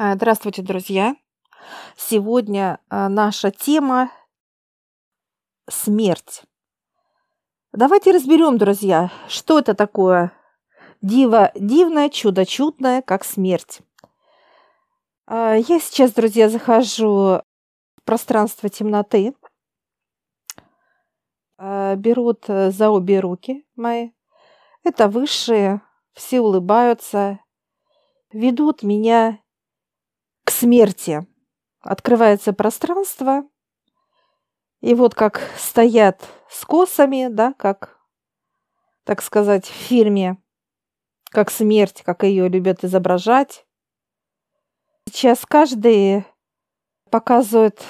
А, Здравствуйте, друзья! Сегодня а, наша тема смерть. Давайте разберем, друзья, что это такое диво дивное, чудо чудное, как смерть. А, Я сейчас, друзья, захожу в пространство темноты, берут э, за обе руки мои. Это высшие, все улыбаются, ведут меня к смерти. Открывается пространство, и вот как стоят с косами, да, как, так сказать, в фильме, как смерть, как ее любят изображать. Сейчас каждый показывает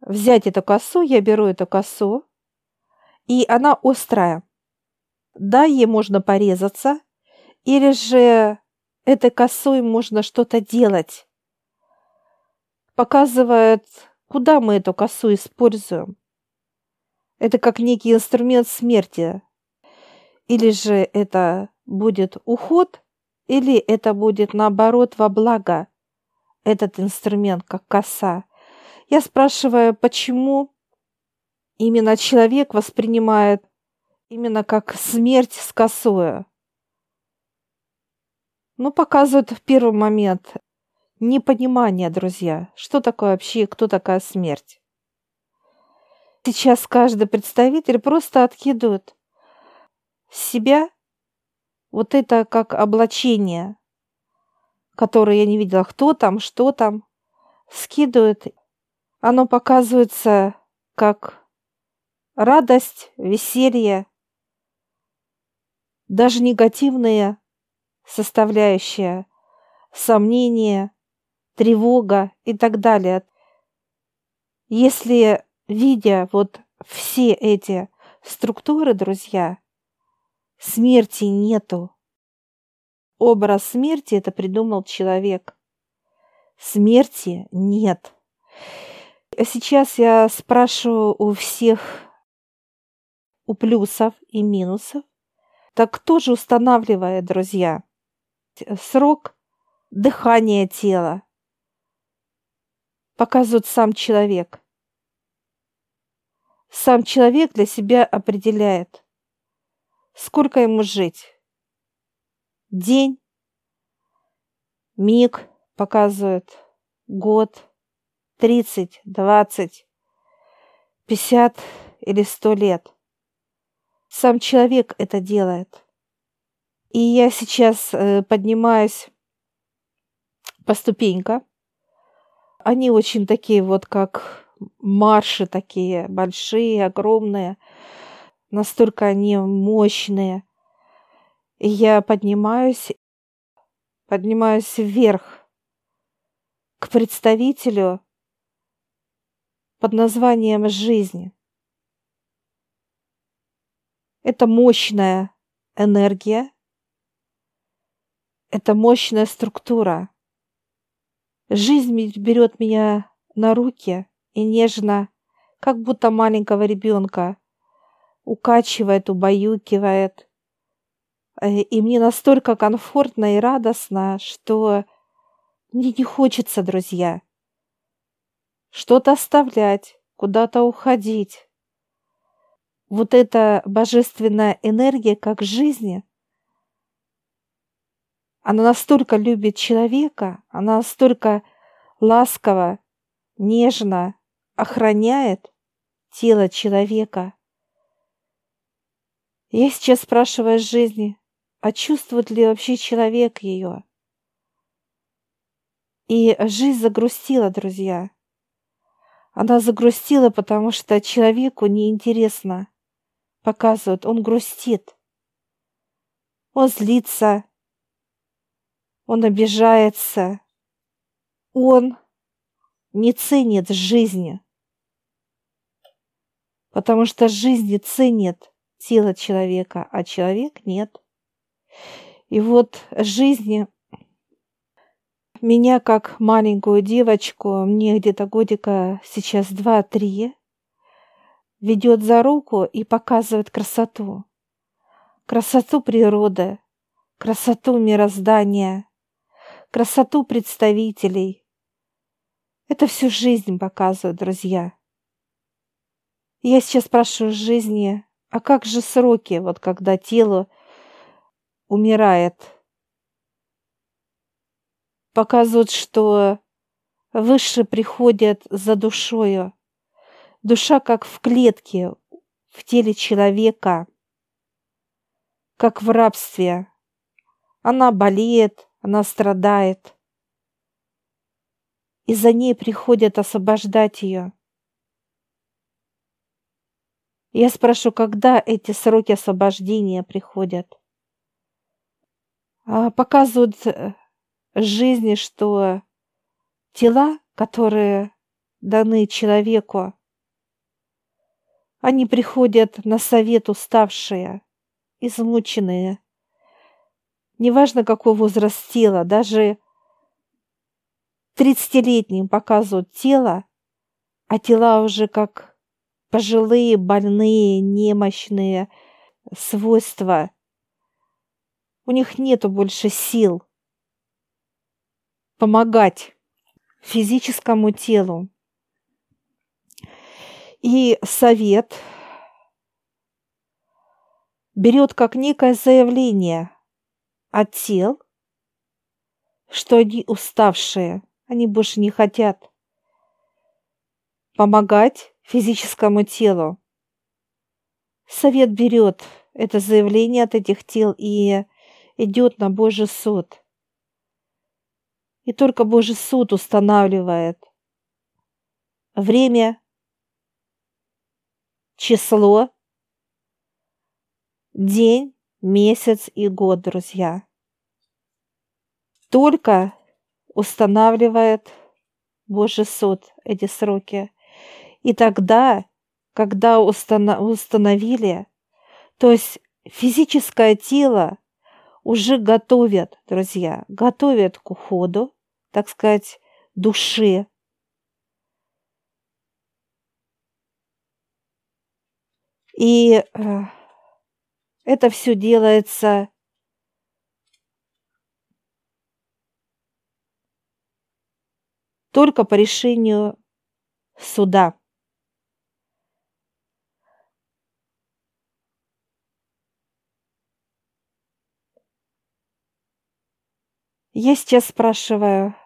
взять эту косу, я беру эту косу, и она острая. Да, ей можно порезаться, или же этой косой можно что-то делать. Показывает, куда мы эту косу используем. Это как некий инструмент смерти. Или же это будет уход, или это будет наоборот во благо этот инструмент, как коса. Я спрашиваю, почему именно человек воспринимает именно как смерть с косою. Ну, показывают в первый момент непонимание, друзья, что такое вообще, кто такая смерть. Сейчас каждый представитель просто откидывает себя вот это как облачение, которое я не видела, кто там, что там, скидывает. Оно показывается как радость, веселье, даже негативные составляющая, сомнение, тревога и так далее. Если, видя вот все эти структуры, друзья, смерти нету. Образ смерти это придумал человек. Смерти нет. Сейчас я спрашиваю у всех, у плюсов и минусов, так кто же устанавливает, друзья? Срок дыхания тела показывает сам человек. Сам человек для себя определяет, сколько ему жить. День, миг показывает, год, тридцать, двадцать, пятьдесят или сто лет. Сам человек это делает. И я сейчас э, поднимаюсь по ступенькам. Они очень такие вот как марши такие большие, огромные. Настолько они мощные. И я поднимаюсь, поднимаюсь вверх к представителю под названием «Жизнь». Это мощная энергия, это мощная структура. Жизнь берет меня на руки и нежно, как будто маленького ребенка, укачивает, убаюкивает. Э, и мне настолько комфортно и радостно, что мне не хочется, друзья, что-то оставлять, куда-то уходить. Вот эта божественная энергия, как жизни, она настолько любит человека, она настолько ласково, нежно охраняет тело человека. Я сейчас спрашиваю жизни, а чувствует ли вообще человек ее? И жизнь загрустила, друзья. Она загрустила, потому что человеку неинтересно показывают, он грустит. Он злится, он обижается. Он не ценит жизни. Потому что жизни ценит тело человека, а человек нет. И вот жизни меня как маленькую девочку, мне где-то годика сейчас два-три, ведет за руку и показывает красоту. Красоту природы, красоту мироздания, красоту представителей. Это всю жизнь показывает, друзья. Я сейчас спрашиваю жизни, а как же сроки, вот когда тело умирает? Показывают, что выше приходят за душою. Душа как в клетке, в теле человека, как в рабстве. Она болеет, она страдает. И за ней приходят освобождать ее. Я спрошу, когда эти сроки освобождения приходят? А показывают э, жизни, что тела, которые даны человеку, они приходят на совет уставшие, измученные. Неважно, какой возраст тела, даже 30-летним показывают тело, а тела уже как пожилые, больные, немощные свойства. У них нету больше сил помогать физическому телу. И совет берет как некое заявление от тел, что они уставшие, они больше не хотят помогать физическому телу. Совет берет это заявление от этих тел и идет на Божий суд. И только Божий суд устанавливает время, число, день, месяц и год, друзья. Только устанавливает Божий суд эти сроки. И тогда, когда установили, то есть физическое тело уже готовят, друзья, готовят к уходу, так сказать, души, И э, это все делается только по решению суда. Я сейчас спрашиваю,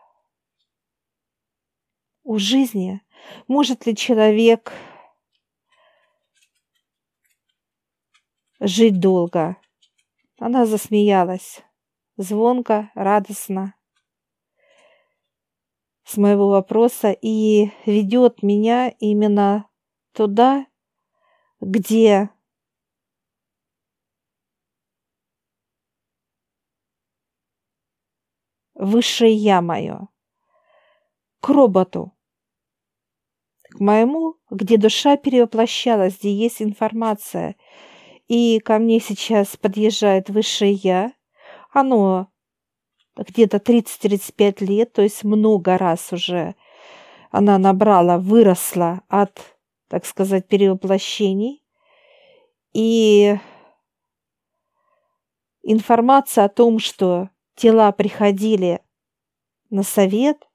у жизни может ли человек жить долго. Она засмеялась, звонко, радостно. С моего вопроса и ведет меня именно туда, где высшее я мое, к роботу, к моему, где душа перевоплощалась, где есть информация – и ко мне сейчас подъезжает высшее я. Оно где-то 30-35 лет, то есть много раз уже она набрала, выросла от, так сказать, перевоплощений. И информация о том, что тела приходили на совет,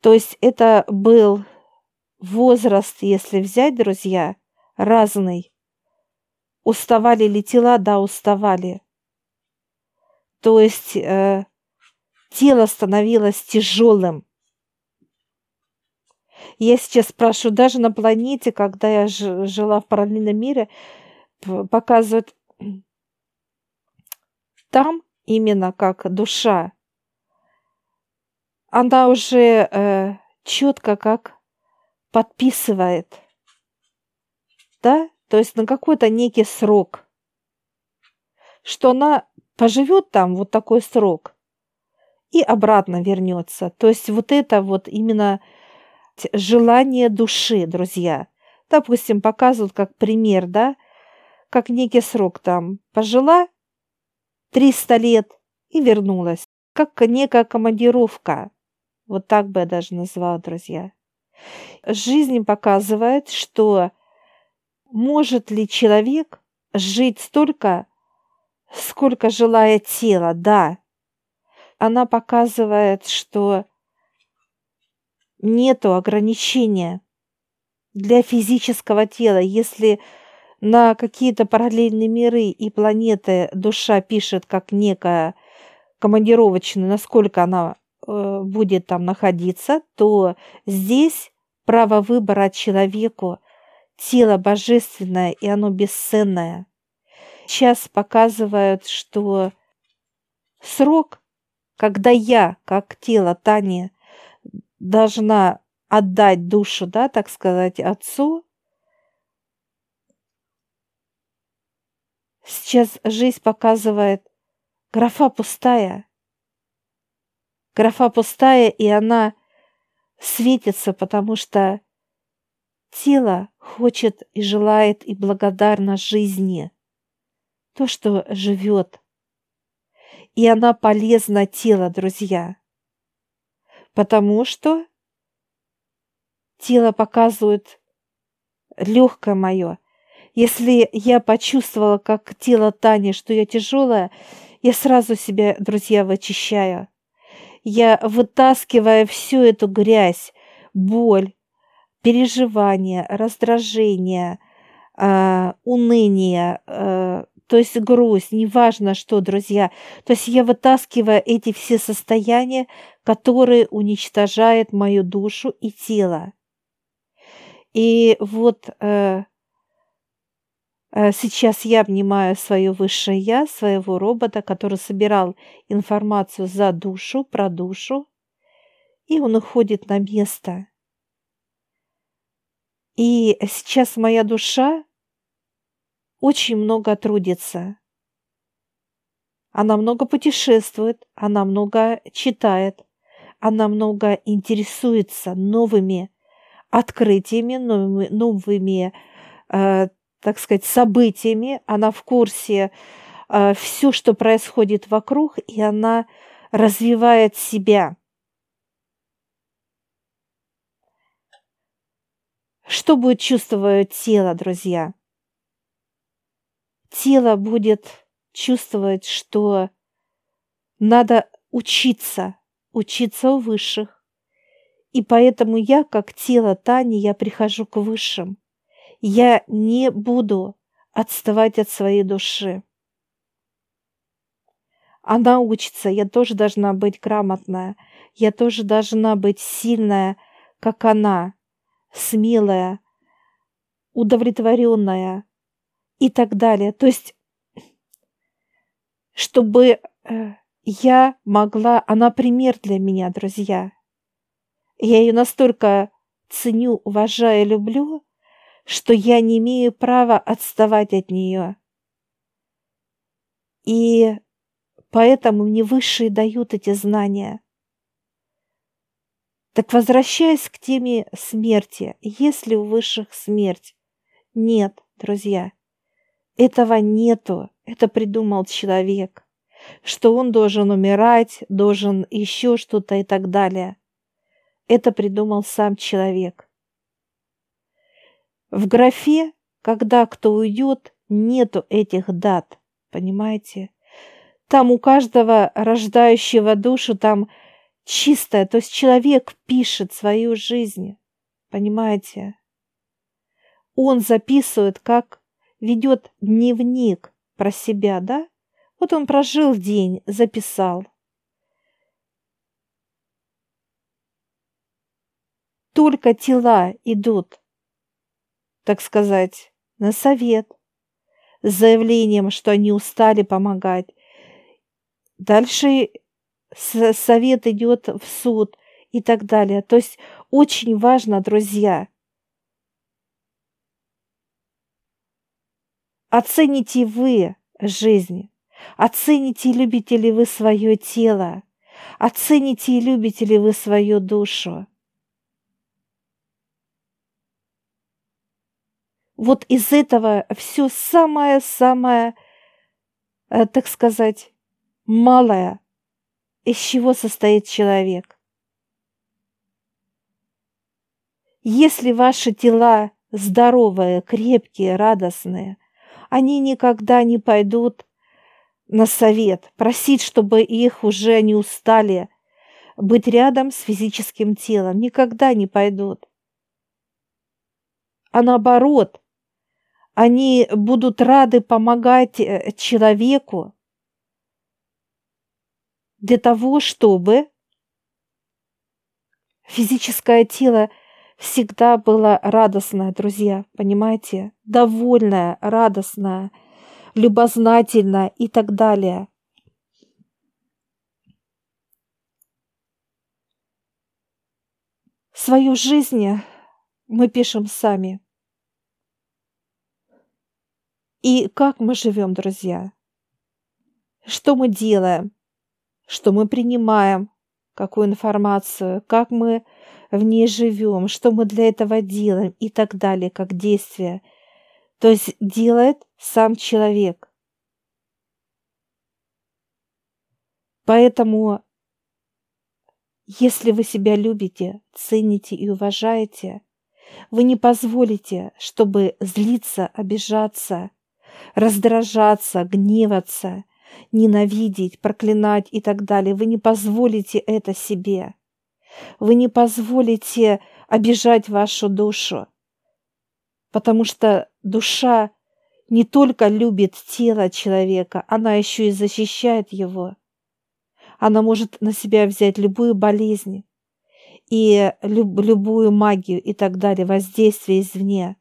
то есть это был возраст, если взять, друзья, разный. Уставали ли тела? Да, уставали. То есть э, тело становилось тяжелым. Я сейчас спрашиваю, даже на планете, когда я жила в параллельном мире, показывают там именно как душа, она уже э, четко как подписывает, да, то есть на какой-то некий срок, что она поживет там вот такой срок и обратно вернется. То есть вот это вот именно желание души, друзья. Допустим, показывают как пример, да, как некий срок там пожила 300 лет и вернулась, как некая командировка. Вот так бы я даже назвала, друзья. Жизнь показывает, что может ли человек жить столько, сколько желает тело? Да. она показывает, что нету ограничения для физического тела. Если на какие-то параллельные миры и планеты душа пишет как некая командировочная, насколько она э, будет там находиться, то здесь право выбора человеку, тело божественное, и оно бесценное. Сейчас показывают, что срок, когда я, как тело Тани, должна отдать душу, да, так сказать, отцу, сейчас жизнь показывает, графа пустая. Графа пустая, и она светится, потому что тело хочет и желает и благодарна жизни. То, что живет. И она полезна тело, друзья. Потому что тело показывает легкое мое. Если я почувствовала, как тело Тани, что я тяжелая, я сразу себя, друзья, вычищаю. Я вытаскиваю всю эту грязь, боль, переживания, раздражение, э, уныние, э, то есть грусть, неважно что, друзья. То есть я вытаскиваю эти все состояния, которые уничтожают мою душу и тело. И вот э, э, сейчас я обнимаю свое высшее я, своего робота, который собирал информацию за душу, про душу, и он уходит на место. И сейчас моя душа очень много трудится. Она много путешествует, она много читает, она много интересуется новыми открытиями, новыми, новыми э, так сказать, событиями. Она в курсе э, все, что происходит вокруг, и она развивает себя. Что будет чувствовать тело, друзья? тело будет чувствовать, что надо учиться, учиться у высших. И поэтому я, как тело Тани, я прихожу к высшим. Я не буду отставать от своей души. Она учится, я тоже должна быть грамотная, я тоже должна быть сильная, как она, смелая, удовлетворенная, и так далее. То есть, чтобы э, я могла... Она пример для меня, друзья. Я ее настолько ценю, уважаю, люблю, что я не имею права отставать от нее. И поэтому мне высшие дают эти знания. Так возвращаясь к теме смерти, есть ли у высших смерть? Нет, друзья. Этого нету, это придумал человек, что он должен умирать, должен еще что-то и так далее. Это придумал сам человек. В графе, когда кто уйдет, нету этих дат, понимаете? Там у каждого рождающего душу там чистое, то есть человек пишет свою жизнь, понимаете? Он записывает, как ведет дневник про себя, да? Вот он прожил день, записал. Только тела идут, так сказать, на совет с заявлением, что они устали помогать. Дальше совет идет в суд и так далее. То есть очень важно, друзья, Оцените вы жизнь. Оцените, любите ли вы свое тело. Оцените и любите ли вы свою душу. Вот из этого все самое-самое, э, так сказать, малое, из чего состоит человек. Если ваши тела здоровые, крепкие, радостные – они никогда не пойдут на совет, просить, чтобы их уже не устали быть рядом с физическим телом. Никогда не пойдут. А наоборот, они будут рады помогать э, человеку для того, чтобы физическое тело всегда было радостное, друзья, понимаете? Довольное, радостное, любознательное и так далее. Свою жизнь мы пишем сами. И как мы живем, друзья? Что мы делаем? Что мы принимаем? Какую информацию? Как мы в ней живем? Что мы для этого делаем? И так далее, как действие. То есть делает сам человек. Поэтому если вы себя любите, цените и уважаете, вы не позволите, чтобы злиться, обижаться, раздражаться, гневаться, ненавидеть, проклинать и так далее. Вы не позволите это себе. Вы не позволите обижать вашу душу, потому что душа не только любит тело человека, она еще и защищает его. Она может на себя взять любую болезнь и люб любую магию и так далее, воздействие извне.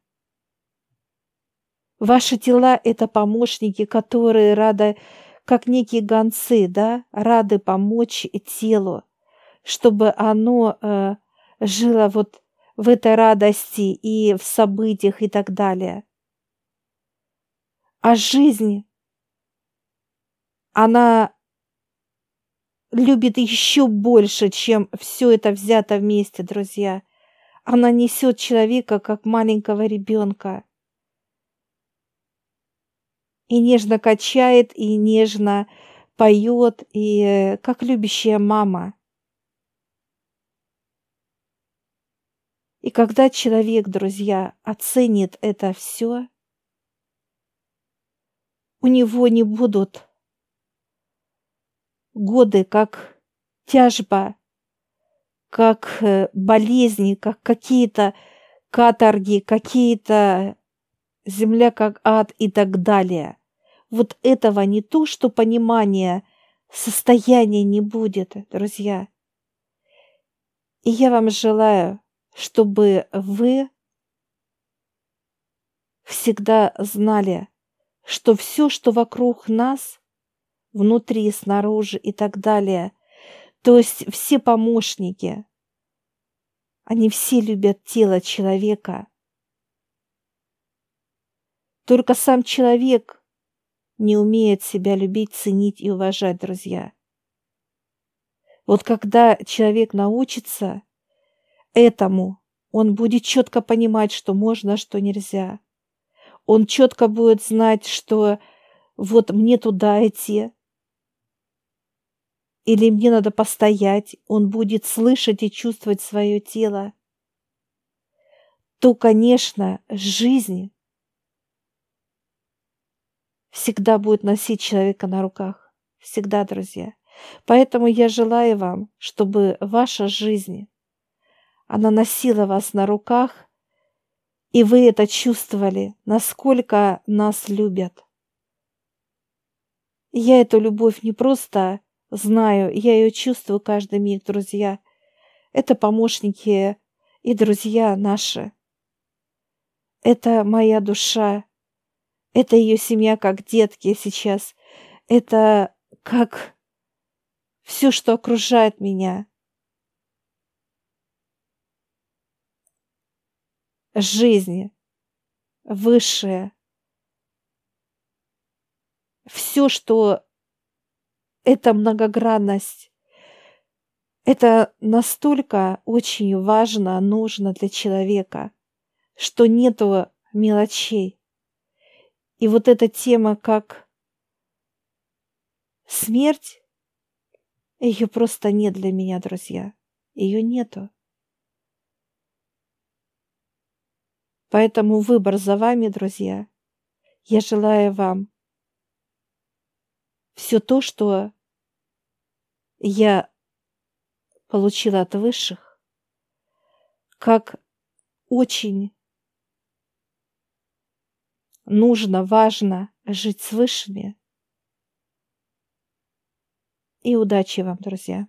Ваши тела – это помощники, которые рады, как некие гонцы, да, рады помочь телу, чтобы оно э, жило вот в этой радости и в событиях и так далее. А жизнь, она любит еще больше, чем все это взято вместе, друзья. Она несет человека, как маленького ребенка. И нежно качает, и нежно поет, и э, как любящая мама. И когда человек, друзья, оценит это все, у него не будут годы как тяжба, как э, болезни, как какие-то каторги, какие-то земля как ад и так далее. Вот этого не то, что понимания состояния не будет, друзья. И я вам желаю, чтобы вы всегда знали, что все, что вокруг нас, внутри, снаружи и так далее. То есть все помощники, они все любят тело человека. Только сам человек не умеет себя любить, ценить и уважать, друзья. Вот когда человек научится этому, он будет четко понимать, что можно, а что нельзя. Он четко будет знать, что вот мне туда идти, или мне надо постоять, он будет слышать и чувствовать свое тело, то, конечно, жизнь всегда будет носить человека на руках. Всегда, друзья. Поэтому я желаю вам, чтобы ваша жизнь, она носила вас на руках, и вы это чувствовали, насколько нас любят. Я эту любовь не просто Знаю, я ее чувствую каждый миг, друзья. Это помощники и друзья наши. Это моя душа. Это ее семья, как детки сейчас. Это как все, что окружает меня. Жизнь высшая. Все, что эта многогранность, это настолько очень важно, нужно для человека, что нету мелочей. И вот эта тема, как смерть, ее просто нет для меня, друзья. Ее нету. Поэтому выбор за вами, друзья. Я желаю вам все то, что я получила от высших, как очень нужно, важно жить с высшими. И удачи вам, друзья!